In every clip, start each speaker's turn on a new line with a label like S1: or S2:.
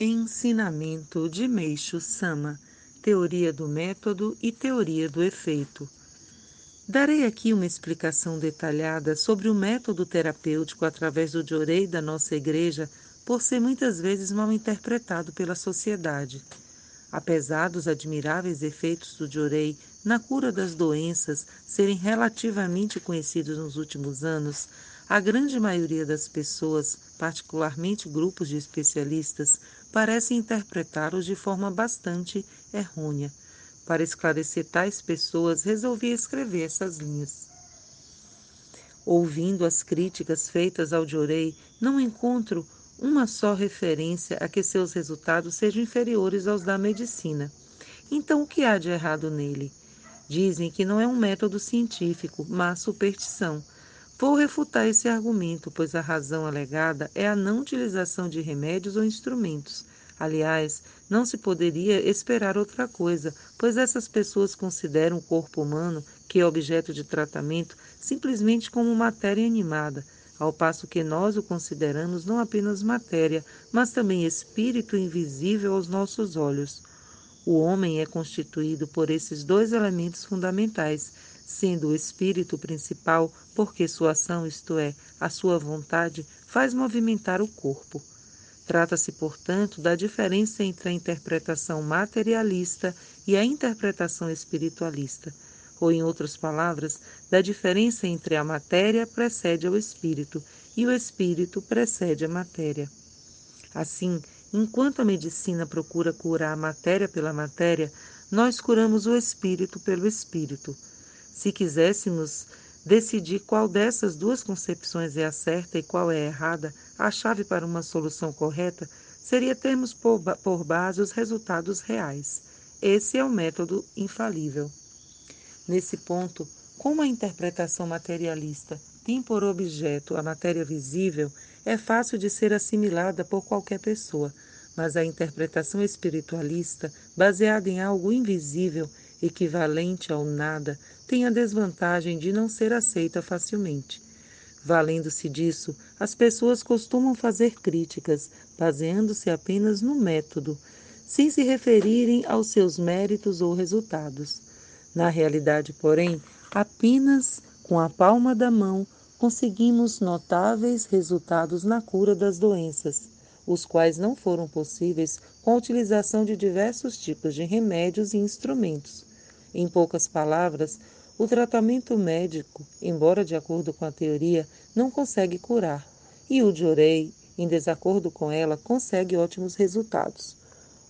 S1: Ensinamento de Meixo Sama, Teoria do Método e Teoria do Efeito. Darei aqui uma explicação detalhada sobre o método terapêutico através do Jorei da nossa igreja, por ser muitas vezes mal interpretado pela sociedade. Apesar dos admiráveis efeitos do Jorei na cura das doenças serem relativamente conhecidos nos últimos anos, a grande maioria das pessoas, particularmente grupos de especialistas, parecem interpretá-los de forma bastante errônea. Para esclarecer tais pessoas, resolvi escrever essas linhas. Ouvindo as críticas feitas ao Diorei, não encontro uma só referência a que seus resultados sejam inferiores aos da medicina. Então, o que há de errado nele? Dizem que não é um método científico, mas superstição Vou refutar esse argumento, pois a razão alegada é a não utilização de remédios ou instrumentos. Aliás, não se poderia esperar outra coisa, pois essas pessoas consideram o corpo humano, que é objeto de tratamento, simplesmente como matéria animada, ao passo que nós o consideramos não apenas matéria, mas também espírito invisível aos nossos olhos. O homem é constituído por esses dois elementos fundamentais, sendo o espírito principal, porque sua ação, isto é, a sua vontade, faz movimentar o corpo. Trata-se, portanto, da diferença entre a interpretação materialista e a interpretação espiritualista, ou, em outras palavras, da diferença entre a matéria precede ao espírito e o espírito precede a matéria. Assim, enquanto a medicina procura curar a matéria pela matéria, nós curamos o espírito pelo espírito. Se quiséssemos decidir qual dessas duas concepções é a certa e qual é a errada, a chave para uma solução correta seria termos por, base os resultados reais. Esse é o método infalível. Nesse ponto, como a interpretação materialista tem por objeto a matéria visível, é fácil de ser assimilada por qualquer pessoa, mas a interpretação espiritualista, baseada em algo invisível, equivalente ao nada, tem a desvantagem de não ser aceita facilmente. Valendo-se disso, as pessoas costumam fazer críticas, baseando-se apenas no método, sem se referirem aos seus méritos ou resultados. Na realidade, porém, apenas com a palma da mão conseguimos notáveis resultados na cura das doenças, os quais não foram possíveis com a utilização de diversos tipos de remédios e instrumentos. Em poucas palavras, o tratamento médico, embora de acordo com a teoria, não consegue curar, e o Jorei, em desacordo com ela, consegue ótimos resultados.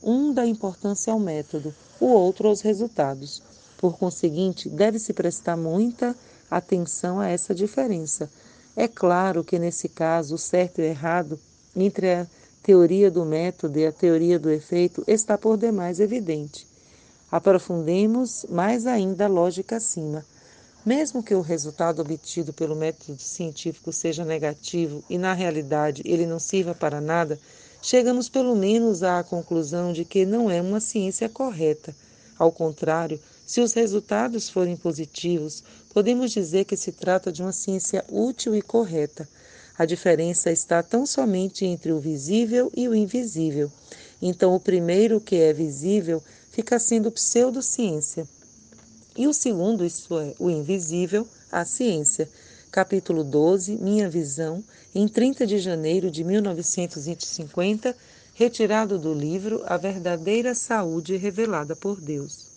S1: Um dá importância ao método, o outro aos resultados. Por conseguinte, deve-se prestar muita atenção a essa diferença. É claro que, nesse caso, o certo e o errado entre a teoria do método e a teoria do efeito está por demais evidente. Aprofundemos mais ainda a lógica acima. Mesmo que o resultado obtido pelo método científico seja negativo e, na realidade, ele não sirva para nada, chegamos pelo menos à conclusão de que não é uma ciência correta. Ao contrário, se os resultados forem positivos, podemos dizer que se trata de uma ciência útil e correta. A diferença está tão somente entre o visível e o invisível. Então, o primeiro, que é visível, fica sendo pseudociência. E o segundo, isto é, o invisível, a ciência. Capítulo 12, Minha Visão, em 30 de janeiro de 1950, retirado do livro A Verdadeira Saúde Revelada por Deus.